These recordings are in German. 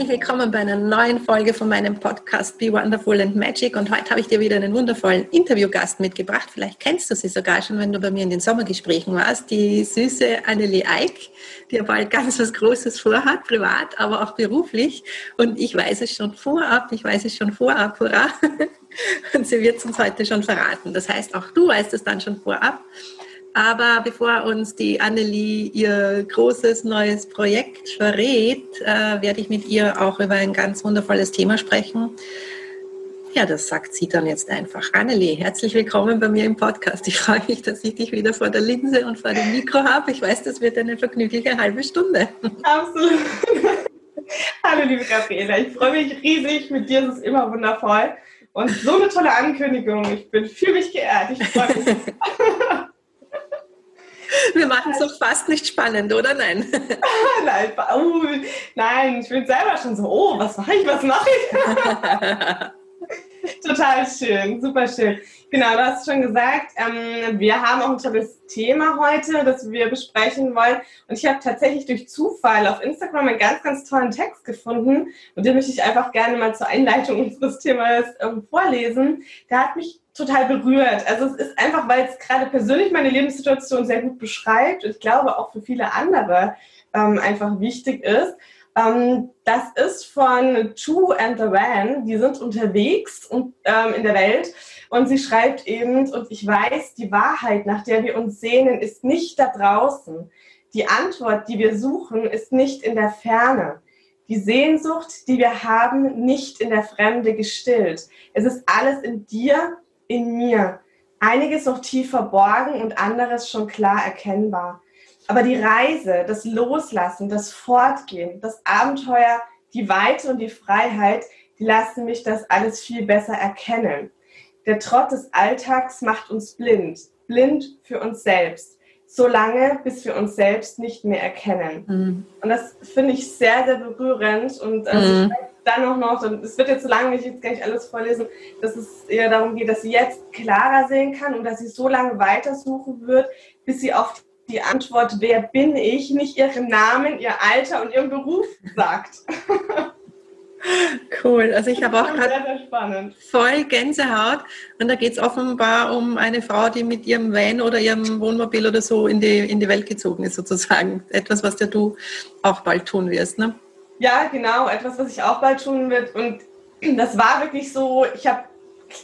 Herzlich willkommen bei einer neuen Folge von meinem Podcast Be Wonderful and Magic. Und heute habe ich dir wieder einen wundervollen Interviewgast mitgebracht. Vielleicht kennst du sie sogar schon, wenn du bei mir in den Sommergesprächen warst. Die süße Annelie Eick, die ja bald ganz was Großes vorhat, privat, aber auch beruflich. Und ich weiß es schon vorab, ich weiß es schon vorab, hurra. Und sie wird es uns heute schon verraten. Das heißt, auch du weißt es dann schon vorab. Aber bevor uns die Annelie ihr großes neues Projekt verrät, äh, werde ich mit ihr auch über ein ganz wundervolles Thema sprechen. Ja, das sagt sie dann jetzt einfach. Annelie, herzlich willkommen bei mir im Podcast. Ich freue mich, dass ich dich wieder vor der Linse und vor dem Mikro habe. Ich weiß, das wird eine vergnügliche halbe Stunde. Absolut. Hallo, liebe Gabriela. Ich freue mich riesig. Mit dir ist es immer wundervoll. Und so eine tolle Ankündigung. Ich bin für mich geehrt. Ich freue mich. Wir machen es doch fast nicht spannend, oder nein? nein, nein, ich bin selber schon so, oh, was mache ich, was mache ich? Total schön, super schön. Genau, du hast schon gesagt, ähm, wir haben auch ein tolles Thema heute, das wir besprechen wollen. Und ich habe tatsächlich durch Zufall auf Instagram einen ganz, ganz tollen Text gefunden. Und den möchte ich einfach gerne mal zur Einleitung unseres Themas ähm, vorlesen. Der hat mich total berührt. Also es ist einfach, weil es gerade persönlich meine Lebenssituation sehr gut beschreibt und ich glaube auch für viele andere ähm, einfach wichtig ist. Ähm, das ist von Two and the Van. Die sind unterwegs und, ähm, in der Welt und sie schreibt eben, und ich weiß, die Wahrheit, nach der wir uns sehnen, ist nicht da draußen. Die Antwort, die wir suchen, ist nicht in der Ferne. Die Sehnsucht, die wir haben, nicht in der Fremde gestillt. Es ist alles in dir in mir. Einiges noch tief verborgen und anderes schon klar erkennbar. Aber die Reise, das Loslassen, das Fortgehen, das Abenteuer, die Weite und die Freiheit, die lassen mich das alles viel besser erkennen. Der Trott des Alltags macht uns blind, blind für uns selbst, so lange, bis wir uns selbst nicht mehr erkennen. Mhm. Und das finde ich sehr, sehr berührend und also mhm. dann auch noch, es wird jetzt so lange, ich jetzt gar nicht alles vorlesen, dass es eher darum geht, dass sie jetzt klarer sehen kann und dass sie so lange weitersuchen wird, bis sie auf die Antwort, wer bin ich, nicht ihren Namen, ihr Alter und ihren Beruf sagt. Cool. Also ich habe auch gerade voll Gänsehaut und da geht es offenbar um eine Frau, die mit ihrem Van oder ihrem Wohnmobil oder so in die, in die Welt gezogen ist sozusagen. Etwas, was ja du auch bald tun wirst, ne? Ja, genau. Etwas, was ich auch bald tun wird. Und das war wirklich so, ich habe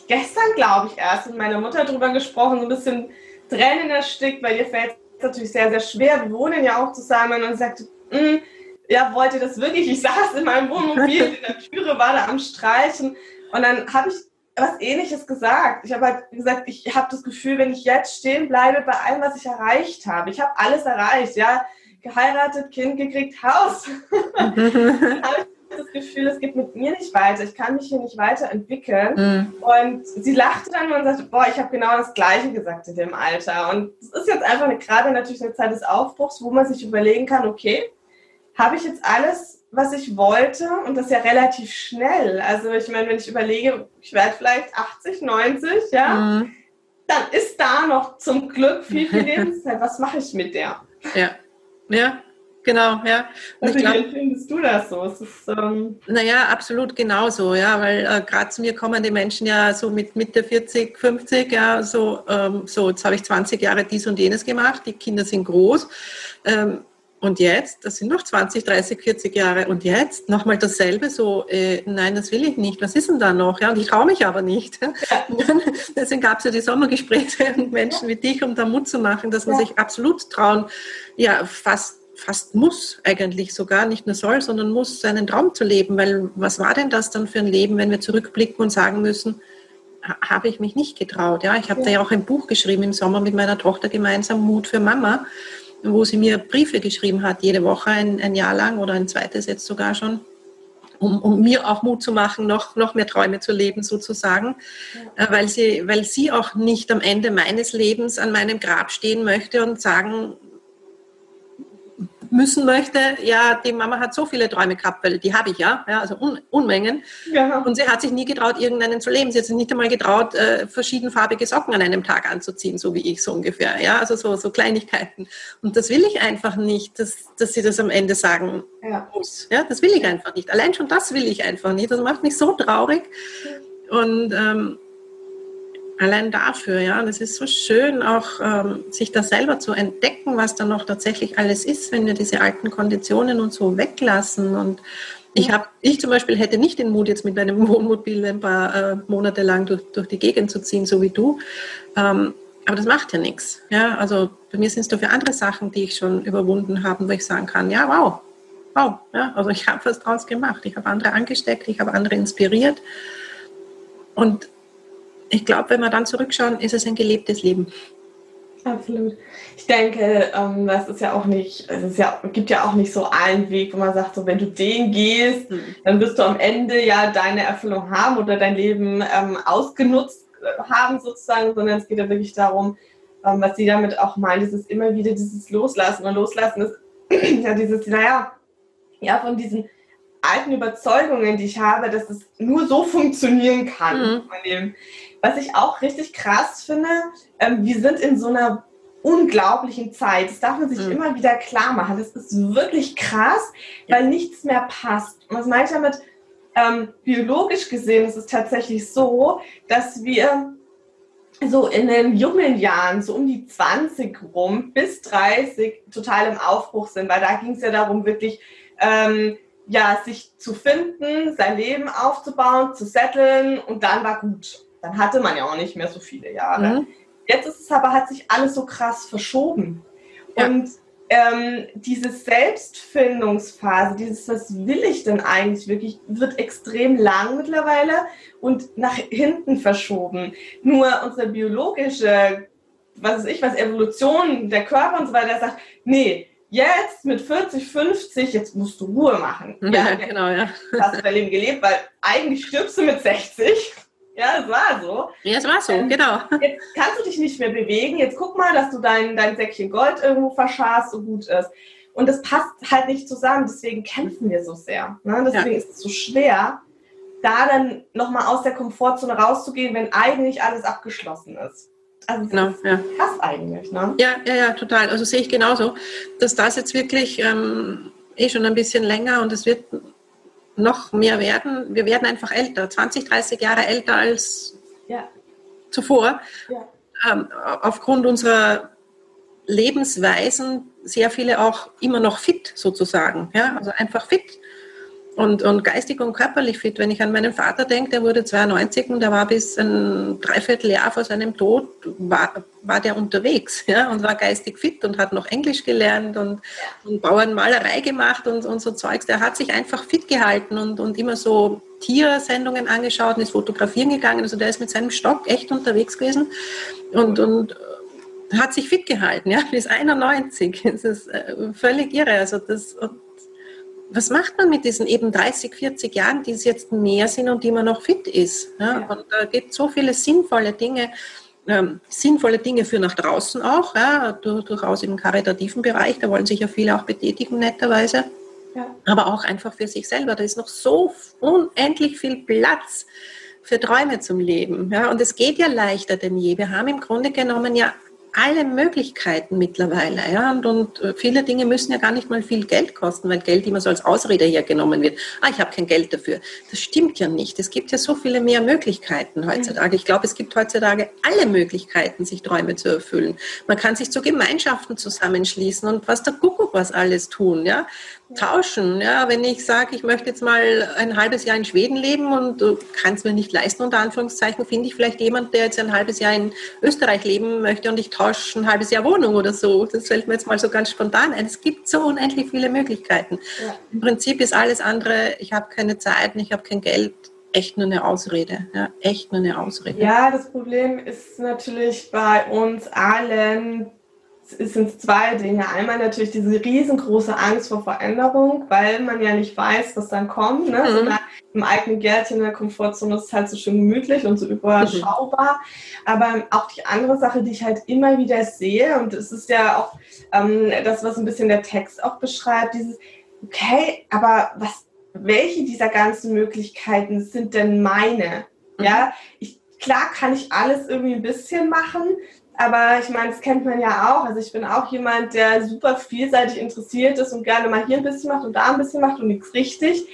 gestern, glaube ich, erst mit meiner Mutter darüber gesprochen, so ein bisschen Tränen erstickt, weil ihr fällt es natürlich sehr, sehr schwer. Wir wohnen ja auch zusammen und sagte, mm, ja, wollte das wirklich? Ich saß in meinem Wohnmobil, in der Türe war da am Streichen und dann habe ich was ähnliches gesagt. Ich habe halt gesagt, ich habe das Gefühl, wenn ich jetzt stehen bleibe bei allem, was ich erreicht habe, ich habe alles erreicht, ja, geheiratet, Kind gekriegt, Haus, habe ich das Gefühl, es geht mit mir nicht weiter, ich kann mich hier nicht weiterentwickeln. Mhm. Und sie lachte dann und sagte, boah, ich habe genau das Gleiche gesagt in dem Alter. Und es ist jetzt einfach eine, gerade natürlich eine Zeit des Aufbruchs, wo man sich überlegen kann, okay, habe ich jetzt alles, was ich wollte und das ja relativ schnell. Also ich meine, wenn ich überlege, ich werde vielleicht 80, 90, ja, mhm. dann ist da noch zum Glück viel, viel Lebenszeit. Was mache ich mit der? Ja, ja, genau, ja. Und also, glaub, wie findest du das so? Es ist, ähm naja, absolut genauso, ja, weil äh, gerade zu mir kommen die Menschen ja so mit Mitte 40, 50, ja, so, ähm, so jetzt habe ich 20 Jahre dies und jenes gemacht, die Kinder sind groß. Ähm, und jetzt, das sind noch 20, 30, 40 Jahre, und jetzt nochmal dasselbe, so, äh, nein, das will ich nicht, was ist denn da noch? Ja, und ich traue mich aber nicht. Ja. Deswegen gab es ja die Sommergespräche und Menschen wie dich, um da Mut zu machen, dass man ja. sich absolut trauen, ja, fast fast muss eigentlich sogar, nicht nur soll, sondern muss, seinen Traum zu leben. Weil was war denn das dann für ein Leben, wenn wir zurückblicken und sagen müssen, habe ich mich nicht getraut. Ja, ich habe ja. da ja auch ein Buch geschrieben im Sommer mit meiner Tochter gemeinsam, Mut für Mama wo sie mir Briefe geschrieben hat, jede Woche ein, ein Jahr lang oder ein zweites jetzt sogar schon, um, um mir auch Mut zu machen, noch, noch mehr Träume zu leben sozusagen, ja. Äh, weil, sie, weil sie auch nicht am Ende meines Lebens an meinem Grab stehen möchte und sagen, müssen möchte, ja, die Mama hat so viele Träume gehabt, weil die habe ich ja, ja also Un Unmengen. Ja. Und sie hat sich nie getraut, irgendeinen zu leben. Sie hat sich nicht einmal getraut, äh, verschiedenfarbige Socken an einem Tag anzuziehen, so wie ich so ungefähr. Ja, also so, so Kleinigkeiten. Und das will ich einfach nicht, dass, dass sie das am Ende sagen ja. muss. Ja, das will ich einfach nicht. Allein schon das will ich einfach nicht. Das macht mich so traurig. Und ähm, allein dafür, ja, das ist so schön, auch ähm, sich da selber zu entdecken, was da noch tatsächlich alles ist, wenn wir diese alten Konditionen und so weglassen. Und ich habe, ich zum Beispiel hätte nicht den Mut, jetzt mit meinem Wohnmobil ein paar äh, Monate lang durch, durch, die Gegend zu ziehen, so wie du. Ähm, aber das macht ja nichts. Ja, also bei mir sind es dafür andere Sachen, die ich schon überwunden habe, wo ich sagen kann, ja, wow, wow. Ja, also ich habe was draus gemacht. Ich habe andere angesteckt, ich habe andere inspiriert. Und ich glaube, wenn wir dann zurückschauen, ist es ein gelebtes Leben. Absolut. Ich denke, ähm, das ist ja auch nicht, es ist ja, gibt ja auch nicht so einen Weg, wo man sagt, so wenn du den gehst, mhm. dann wirst du am Ende ja deine Erfüllung haben oder dein Leben ähm, ausgenutzt haben sozusagen, sondern es geht ja wirklich darum, ähm, was sie damit auch meint, ist es immer wieder dieses Loslassen und Loslassen ist ja dieses, naja, ja, von diesen alten Überzeugungen, die ich habe, dass es nur so funktionieren kann. Mhm. Was ich auch richtig krass finde, ähm, wir sind in so einer unglaublichen Zeit. Das darf man sich mhm. immer wieder klar machen. Das ist wirklich krass, weil nichts mehr passt. Und was meine ich damit? Ähm, biologisch gesehen ist es tatsächlich so, dass wir so in den jungen Jahren, so um die 20 rum bis 30, total im Aufbruch sind, weil da ging es ja darum, wirklich ähm, ja, sich zu finden, sein Leben aufzubauen, zu setteln und dann war gut. Dann hatte man ja auch nicht mehr so viele Jahre. Mhm. Jetzt ist es aber, hat sich alles so krass verschoben. Ja. Und ähm, diese Selbstfindungsphase, dieses, was will ich denn eigentlich wirklich, wird extrem lang mittlerweile und nach hinten verschoben. Nur unsere biologische, was weiß ich, was Evolution, der Körper und so weiter sagt, nee, jetzt mit 40, 50, jetzt musst du Ruhe machen. Ja, ja genau, ja. Hast du dein Leben gelebt, weil eigentlich stirbst du mit 60. Ja, es war so. Ja, es war so, ähm, genau. Jetzt kannst du dich nicht mehr bewegen. Jetzt guck mal, dass du dein, dein Säckchen Gold irgendwo verscharst, so gut ist. Und das passt halt nicht zusammen. Deswegen kämpfen wir so sehr. Ne? Deswegen ja. ist es so schwer, da dann nochmal aus der Komfortzone rauszugehen, wenn eigentlich alles abgeschlossen ist. Also genau, ja. krass eigentlich, ne? Ja, ja, ja, total. Also sehe ich genauso, dass das jetzt wirklich ähm, eh schon ein bisschen länger und es wird noch mehr werden. Wir werden einfach älter, 20, 30 Jahre älter als ja. zuvor. Ja. Ähm, aufgrund unserer Lebensweisen sehr viele auch immer noch fit sozusagen. Ja? Also einfach fit und, und geistig und körperlich fit. Wenn ich an meinen Vater denke, der wurde 92 und der war bis ein Dreivierteljahr vor seinem Tod, war, war der unterwegs ja, und war geistig fit und hat noch Englisch gelernt und, und Bauernmalerei gemacht und, und so Zeugs. Der hat sich einfach fit gehalten und, und immer so Tiersendungen angeschaut und ist fotografieren gegangen. Also der ist mit seinem Stock echt unterwegs gewesen und, und hat sich fit gehalten, ja, bis 91. Das ist äh, völlig irre. Also das, und was macht man mit diesen eben 30, 40 Jahren, die es jetzt mehr sind und die man noch fit ist? Ja? ja. Und da gibt es so viele sinnvolle Dinge, ähm, sinnvolle Dinge für nach draußen auch, ja? durchaus im karitativen Bereich, da wollen sich ja viele auch betätigen, netterweise. Ja. Aber auch einfach für sich selber. Da ist noch so unendlich viel Platz für Träume zum Leben. Ja? Und es geht ja leichter denn je. Wir haben im Grunde genommen ja alle Möglichkeiten mittlerweile. Ja? Und, und äh, viele Dinge müssen ja gar nicht mal viel Geld kosten, weil Geld immer so als Ausrede hergenommen wird. Ah, ich habe kein Geld dafür. Das stimmt ja nicht. Es gibt ja so viele mehr Möglichkeiten heutzutage. Ich glaube, es gibt heutzutage alle Möglichkeiten, sich Träume zu erfüllen. Man kann sich zu Gemeinschaften zusammenschließen und was der Kuckuck was alles tun. Ja? Tauschen. Ja, wenn ich sage, ich möchte jetzt mal ein halbes Jahr in Schweden leben und du kannst mir nicht leisten, unter Anführungszeichen, finde ich vielleicht jemand, der jetzt ein halbes Jahr in Österreich leben möchte und ich tausche ein halbes Jahr Wohnung oder so. Das fällt mir jetzt mal so ganz spontan ein. Es gibt so unendlich viele Möglichkeiten. Ja. Im Prinzip ist alles andere, ich habe keine Zeit und ich habe kein Geld, echt nur eine Ausrede. Ja, echt nur eine Ausrede. Ja, das Problem ist natürlich bei uns allen, es sind zwei Dinge. Einmal natürlich diese riesengroße Angst vor Veränderung, weil man ja nicht weiß, was dann kommt. Ne? Mhm. So Im eigenen Gärtchen in der Komfortzone ist es halt so schön gemütlich und so überschaubar. Mhm. Aber auch die andere Sache, die ich halt immer wieder sehe, und es ist ja auch ähm, das, was ein bisschen der Text auch beschreibt, dieses, okay, aber was, welche dieser ganzen Möglichkeiten sind denn meine? Mhm. Ja, ich, klar kann ich alles irgendwie ein bisschen machen, aber ich meine, das kennt man ja auch. Also ich bin auch jemand, der super vielseitig interessiert ist und gerne mal hier ein bisschen macht und da ein bisschen macht und nichts richtig.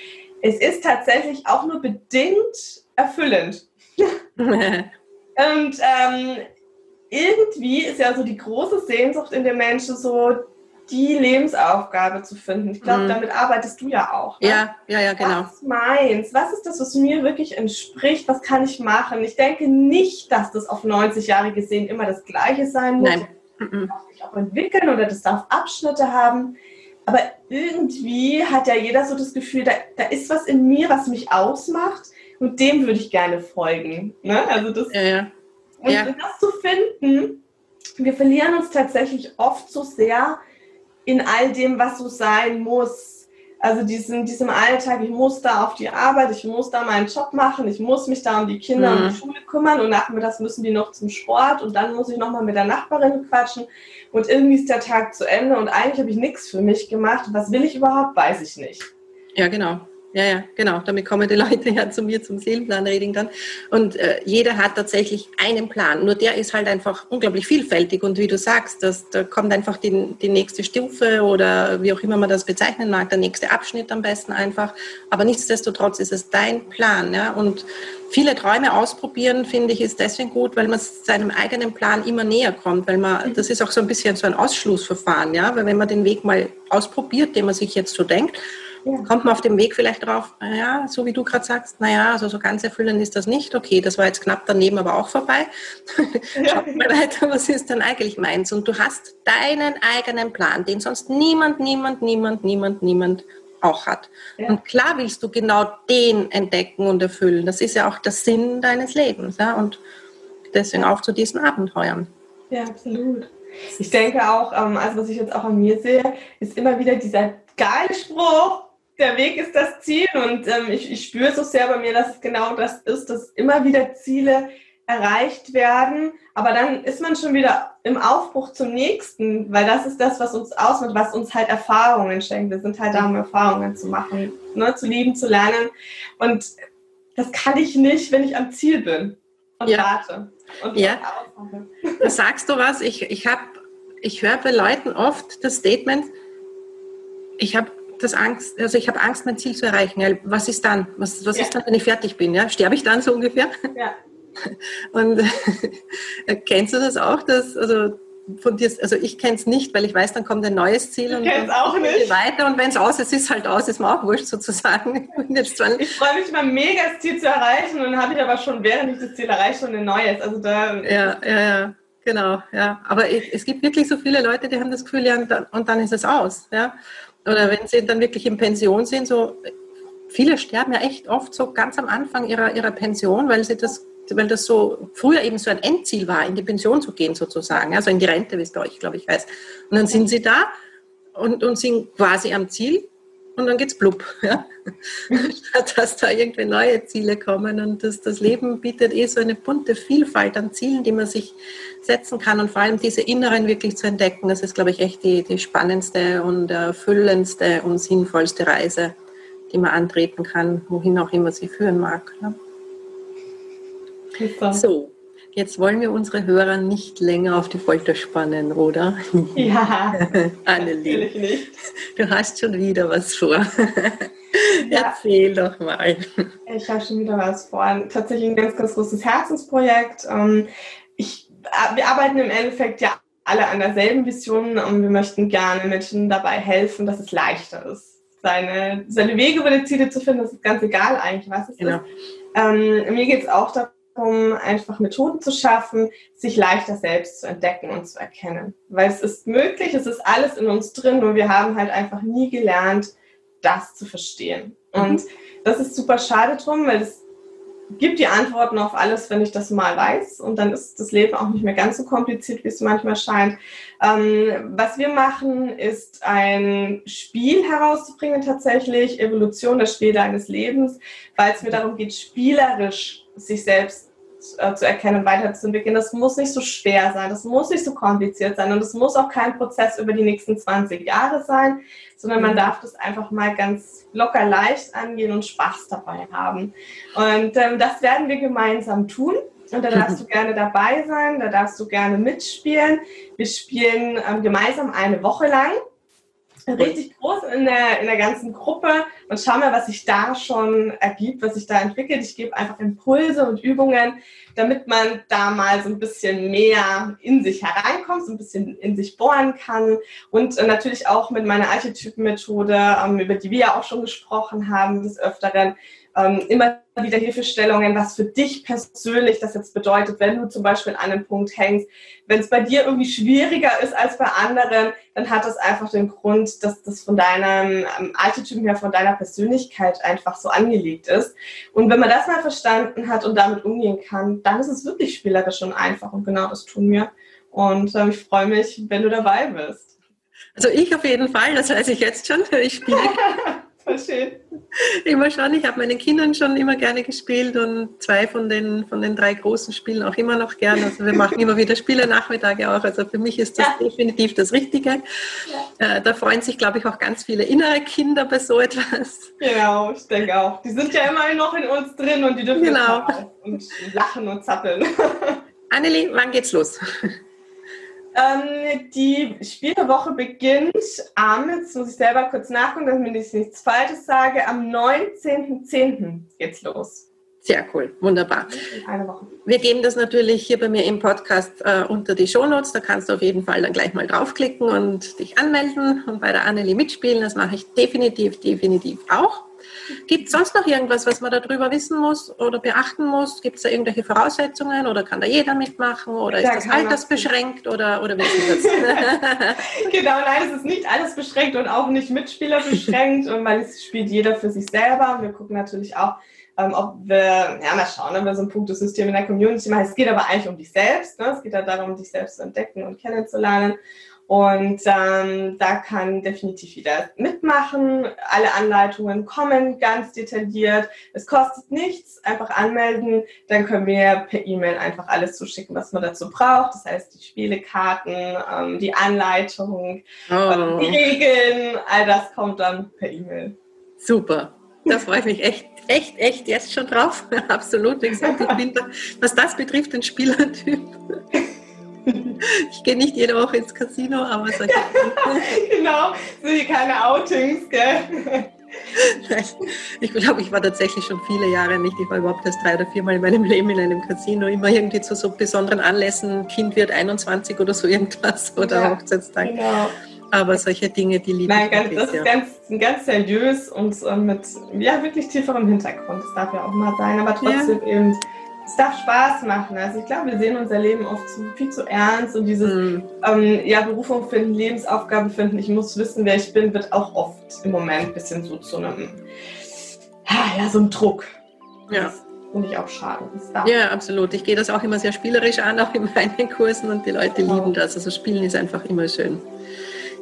Es ist tatsächlich auch nur bedingt erfüllend. und ähm, irgendwie ist ja so die große Sehnsucht in den Menschen so, die Lebensaufgabe zu finden. Ich glaube, mhm. damit arbeitest du ja auch. Ne? Ja, ja, ja, genau. Was meins? Was ist das, was mir wirklich entspricht? Was kann ich machen? Ich denke nicht, dass das auf 90 Jahre gesehen immer das Gleiche sein muss. Nein. Das darf sich auch entwickeln oder das darf Abschnitte haben. Aber irgendwie hat ja jeder so das Gefühl, da, da ist was in mir, was mich ausmacht und dem würde ich gerne folgen. Ne? Also das, ja, ja. Und ja. das zu finden, wir verlieren uns tatsächlich oft so sehr in all dem, was so sein muss. Also diesen, diesem Alltag, ich muss da auf die Arbeit, ich muss da meinen Job machen, ich muss mich da um die Kinder mhm. und die Schule kümmern und nachmittags müssen die noch zum Sport und dann muss ich nochmal mit der Nachbarin quatschen und irgendwie ist der Tag zu Ende und eigentlich habe ich nichts für mich gemacht. Was will ich überhaupt, weiß ich nicht. Ja, genau. Ja, ja, genau. Damit kommen die Leute ja zu mir zum Seelenplan-Reading dann. Und äh, jeder hat tatsächlich einen Plan. Nur der ist halt einfach unglaublich vielfältig. Und wie du sagst, das, da kommt einfach die, die nächste Stufe oder wie auch immer man das bezeichnen mag, der nächste Abschnitt am besten einfach. Aber nichtsdestotrotz ist es dein Plan. Ja? Und viele Träume ausprobieren, finde ich, ist deswegen gut, weil man seinem eigenen Plan immer näher kommt. Weil man, das ist auch so ein bisschen so ein Ausschlussverfahren. Ja? Weil wenn man den Weg mal ausprobiert, den man sich jetzt so denkt, ja. kommt man auf dem Weg vielleicht drauf, naja, so wie du gerade sagst, naja, also so ganz erfüllend ist das nicht. Okay, das war jetzt knapp daneben, aber auch vorbei. Ja. Schaut mal weiter, was ist denn eigentlich meins? Und du hast deinen eigenen Plan, den sonst niemand, niemand, niemand, niemand, niemand auch hat. Ja. Und klar willst du genau den entdecken und erfüllen. Das ist ja auch der Sinn deines Lebens. Ja? Und deswegen auch zu diesen Abenteuern. Ja, absolut. Ich denke auch, ähm, also was ich jetzt auch an mir sehe, ist immer wieder dieser geile Spruch, der Weg ist das Ziel und ähm, ich, ich spüre so sehr bei mir, dass es genau das ist, dass immer wieder Ziele erreicht werden, aber dann ist man schon wieder im Aufbruch zum nächsten, weil das ist das, was uns ausmacht, was uns halt Erfahrungen schenkt. Wir sind halt da, um Erfahrungen zu machen, ne, zu lieben, zu lernen und das kann ich nicht, wenn ich am Ziel bin und ja. warte. Und ja, da sagst du was, ich, ich, ich höre bei Leuten oft das Statement, ich habe das Angst, also ich habe Angst, mein Ziel zu erreichen. Was ist dann? Was, was ja. ist dann, wenn ich fertig bin? Ja? Sterbe ich dann so ungefähr? Ja. Und kennst du das auch, dass, also von dir, also ich kenne es nicht, weil ich weiß, dann kommt ein neues Ziel und dann auch nicht. weiter und wenn es aus ist, ist halt aus, ist mir auch wurscht sozusagen. ich freue mich mal mega, das Ziel zu erreichen und dann habe ich aber schon, während ich das Ziel erreiche, schon ein neues. Also da ja, ja, ja, genau, ja. Aber ich, es gibt wirklich so viele Leute, die haben das Gefühl, ja, und dann, und dann ist es aus, ja. Oder wenn sie dann wirklich in Pension sind, so viele sterben ja echt oft so ganz am Anfang ihrer, ihrer Pension, weil sie das weil das so früher eben so ein Endziel war, in die Pension zu gehen sozusagen, also in die Rente, wie es bei euch, glaube ich, heißt. Und dann sind sie da und, und sind quasi am Ziel und dann geht's blub. Ja? Statt dass da irgendwie neue Ziele kommen und das, das Leben bietet eh so eine bunte Vielfalt an Zielen, die man sich setzen kann und vor allem diese inneren wirklich zu entdecken, das ist, glaube ich, echt die, die spannendste und erfüllendste und sinnvollste Reise, die man antreten kann, wohin auch immer sie führen mag. Ne? Super. So, jetzt wollen wir unsere Hörer nicht länger auf die Folter spannen, oder? Ja, Annelie, nicht. du hast schon wieder was vor. Ja. Erzähl doch mal. Ich habe schon wieder was vor. Tatsächlich ein ganz, ganz großes Herzensprojekt. Ähm, ich, äh, wir arbeiten im Endeffekt ja alle an derselben Vision und wir möchten gerne Menschen dabei helfen, dass es leichter ist. Seine, seine Wege über die Ziele zu finden, das ist ganz egal eigentlich, was es genau. ist. Ähm, mir geht es auch darum, um einfach Methoden zu schaffen, sich leichter selbst zu entdecken und zu erkennen. Weil es ist möglich, es ist alles in uns drin, nur wir haben halt einfach nie gelernt, das zu verstehen. Mhm. Und das ist super schade drum, weil es gibt die Antworten auf alles, wenn ich das mal weiß. Und dann ist das Leben auch nicht mehr ganz so kompliziert, wie es manchmal scheint. Ähm, was wir machen, ist ein Spiel herauszubringen, tatsächlich, Evolution, das Spiel deines Lebens, weil es mir darum geht, spielerisch sich selbst äh, zu erkennen und weiterzuentwickeln. Das muss nicht so schwer sein, das muss nicht so kompliziert sein und es muss auch kein Prozess über die nächsten 20 Jahre sein, sondern man mhm. darf das einfach mal ganz locker leicht angehen und Spaß dabei haben. Und ähm, das werden wir gemeinsam tun. Und da darfst du gerne dabei sein, da darfst du gerne mitspielen. Wir spielen ähm, gemeinsam eine Woche lang richtig groß in der, in der ganzen Gruppe und schau mal, was sich da schon ergibt, was sich da entwickelt. Ich gebe einfach Impulse und Übungen, damit man da mal so ein bisschen mehr in sich hereinkommt, so ein bisschen in sich bohren kann und äh, natürlich auch mit meiner Archetypenmethode, ähm, über die wir ja auch schon gesprochen haben, des Öfteren, ähm, immer wieder Hilfestellungen, was für dich persönlich das jetzt bedeutet, wenn du zum Beispiel an einem Punkt hängst. Wenn es bei dir irgendwie schwieriger ist als bei anderen, dann hat das einfach den Grund, dass das von deinem ähm, Archetypen her, von deiner Persönlichkeit einfach so angelegt ist. Und wenn man das mal verstanden hat und damit umgehen kann, dann ist es wirklich spielerisch und einfach. Und genau das tun wir. Und ähm, ich freue mich, wenn du dabei bist. Also ich auf jeden Fall, das weiß ich jetzt schon. Ich spiele Voll schön. Immer schon, ich habe meinen Kindern schon immer gerne gespielt und zwei von den, von den drei großen spielen auch immer noch gerne. Also wir machen immer wieder Spiele-Nachmittage auch. Also für mich ist das ja. definitiv das Richtige. Ja. Äh, da freuen sich, glaube ich, auch ganz viele innere Kinder bei so etwas. Genau, ich denke auch. Die sind ja immer noch in uns drin und die dürfen genau. und lachen und zappeln. Annelie, wann geht's los? Ähm, die Spielwoche beginnt am, jetzt muss ich selber kurz nachgucken, damit ich nichts Falsches sage, am 19.10. geht's los. Sehr cool, wunderbar. Eine Woche. Wir geben das natürlich hier bei mir im Podcast äh, unter die Shownotes. Da kannst du auf jeden Fall dann gleich mal draufklicken und dich anmelden und bei der Annelie mitspielen. Das mache ich definitiv, definitiv auch. Gibt es sonst noch irgendwas, was man darüber wissen muss oder beachten muss? Gibt es da irgendwelche Voraussetzungen oder kann da jeder mitmachen oder ist das altersbeschränkt oder, oder wie ist das? genau, nein, es ist nicht alles beschränkt und auch nicht Mitspieler beschränkt, und es spielt jeder für sich selber. Wir gucken natürlich auch, ähm, ob wir, ja, mal schauen, ob wir so ein Punktesystem in der Community machen. Es geht aber eigentlich um dich selbst. Ne? Es geht ja darum, dich selbst zu entdecken und kennenzulernen. Und ähm, da kann definitiv jeder mitmachen. Alle Anleitungen kommen ganz detailliert. Es kostet nichts, einfach anmelden. Dann können wir per E-Mail einfach alles zuschicken, was man dazu braucht. Das heißt, die Spielekarten, ähm, die Anleitung, oh. die Regeln, all das kommt dann per E-Mail. Super. Da freue ich mich echt, echt, echt jetzt schon drauf. Absolut. Wie gesagt, ich bin da, was das betrifft, ein Spielertyp. Ich gehe nicht jede Woche ins Casino, aber solche Genau, sind keine Outings, gell? Ich glaube, ich war tatsächlich schon viele Jahre nicht. Ich war überhaupt erst drei oder viermal in meinem Leben in einem Casino. Immer irgendwie zu so besonderen Anlässen. Kind wird 21 oder so irgendwas oder ja, Hochzeitstag. Genau. Aber solche Dinge, die lieben Nein, ganz, das ist ganz, ganz seriös und äh, mit ja, wirklich tieferem Hintergrund. Das darf ja auch mal sein, aber trotzdem ja. eben es darf Spaß machen. Also ich glaube, wir sehen unser Leben oft zu, viel zu ernst und dieses mhm. ähm, ja, Berufung finden, Lebensaufgabe finden, ich muss wissen, wer ich bin, wird auch oft im Moment ein bisschen so zu einem, ja, so einem Druck. Ja. Das finde ich auch schade. Ja, absolut. Ich gehe das auch immer sehr spielerisch an, auch in meinen Kursen und die Leute genau. lieben das. Also Spielen ist einfach immer schön.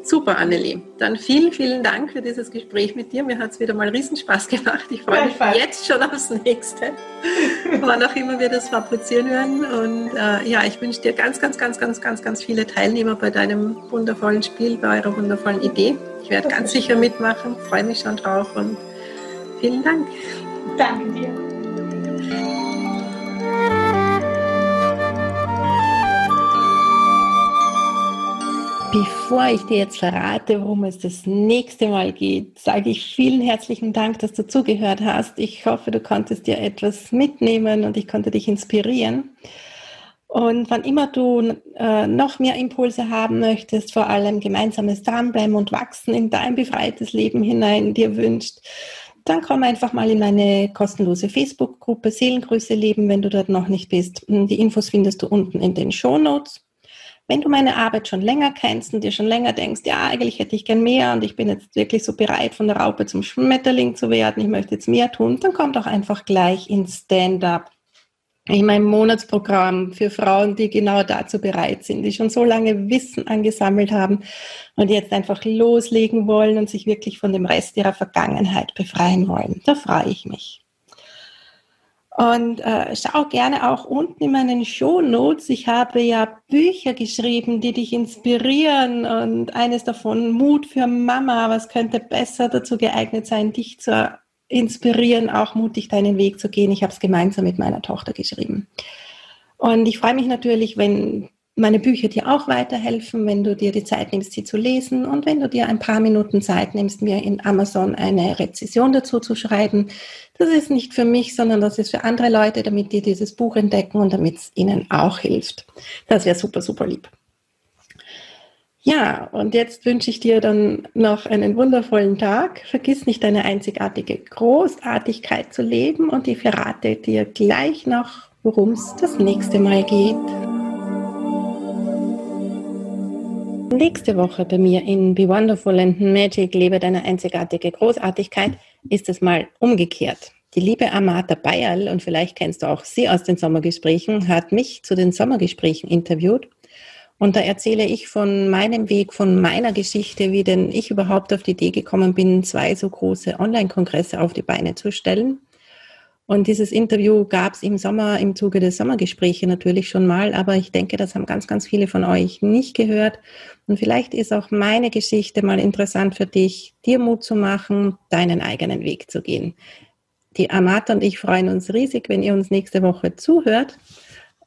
Super, Annelie. Dann vielen, vielen Dank für dieses Gespräch mit dir. Mir hat es wieder mal Riesenspaß gemacht. Ich freue mich jetzt schon aufs nächste, wann auch immer wir das fabrizieren werden. Und äh, ja, ich wünsche dir ganz, ganz, ganz, ganz, ganz, ganz viele Teilnehmer bei deinem wundervollen Spiel, bei eurer wundervollen Idee. Ich werde ganz sicher mitmachen, freue mich schon drauf und vielen Dank. Danke dir. Bevor ich dir jetzt verrate, worum es das nächste Mal geht, sage ich vielen herzlichen Dank, dass du zugehört hast. Ich hoffe, du konntest dir etwas mitnehmen und ich konnte dich inspirieren. Und wann immer du äh, noch mehr Impulse haben möchtest, vor allem gemeinsames Dranbleiben und Wachsen in dein befreites Leben hinein dir wünscht, dann komm einfach mal in meine kostenlose Facebook-Gruppe Seelengrüße leben, wenn du dort noch nicht bist. Die Infos findest du unten in den Show Notes. Wenn du meine Arbeit schon länger kennst und dir schon länger denkst, ja, eigentlich hätte ich gern mehr und ich bin jetzt wirklich so bereit, von der Raupe zum Schmetterling zu werden, ich möchte jetzt mehr tun, dann komm doch einfach gleich ins Stand-up. In meinem Monatsprogramm für Frauen, die genau dazu bereit sind, die schon so lange Wissen angesammelt haben und jetzt einfach loslegen wollen und sich wirklich von dem Rest ihrer Vergangenheit befreien wollen. Da freue ich mich. Und äh, schau gerne auch unten in meinen Show Notes. Ich habe ja Bücher geschrieben, die dich inspirieren und eines davon Mut für Mama. Was könnte besser dazu geeignet sein, dich zu inspirieren, auch mutig deinen Weg zu gehen. Ich habe es gemeinsam mit meiner Tochter geschrieben. Und ich freue mich natürlich, wenn meine Bücher dir auch weiterhelfen, wenn du dir die Zeit nimmst, sie zu lesen und wenn du dir ein paar Minuten Zeit nimmst, mir in Amazon eine Rezession dazu zu schreiben. Das ist nicht für mich, sondern das ist für andere Leute, damit die dieses Buch entdecken und damit es ihnen auch hilft. Das wäre super, super lieb. Ja, und jetzt wünsche ich dir dann noch einen wundervollen Tag. Vergiss nicht deine einzigartige Großartigkeit zu leben und ich verrate dir gleich noch, worum es das nächste Mal geht. Nächste Woche bei mir in Be Wonderful and Magic, lebe deine einzigartige Großartigkeit, ist es mal umgekehrt. Die liebe Amata Bayerl, und vielleicht kennst du auch sie aus den Sommergesprächen, hat mich zu den Sommergesprächen interviewt. Und da erzähle ich von meinem Weg, von meiner Geschichte, wie denn ich überhaupt auf die Idee gekommen bin, zwei so große Online-Kongresse auf die Beine zu stellen. Und dieses Interview gab es im Sommer, im Zuge der Sommergespräche natürlich schon mal, aber ich denke, das haben ganz, ganz viele von euch nicht gehört. Und vielleicht ist auch meine Geschichte mal interessant für dich, dir Mut zu machen, deinen eigenen Weg zu gehen. Die Amata und ich freuen uns riesig, wenn ihr uns nächste Woche zuhört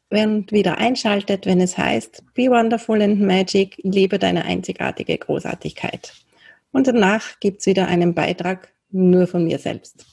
und wieder einschaltet, wenn es heißt, Be Wonderful and Magic, lebe deine einzigartige Großartigkeit. Und danach gibt es wieder einen Beitrag nur von mir selbst.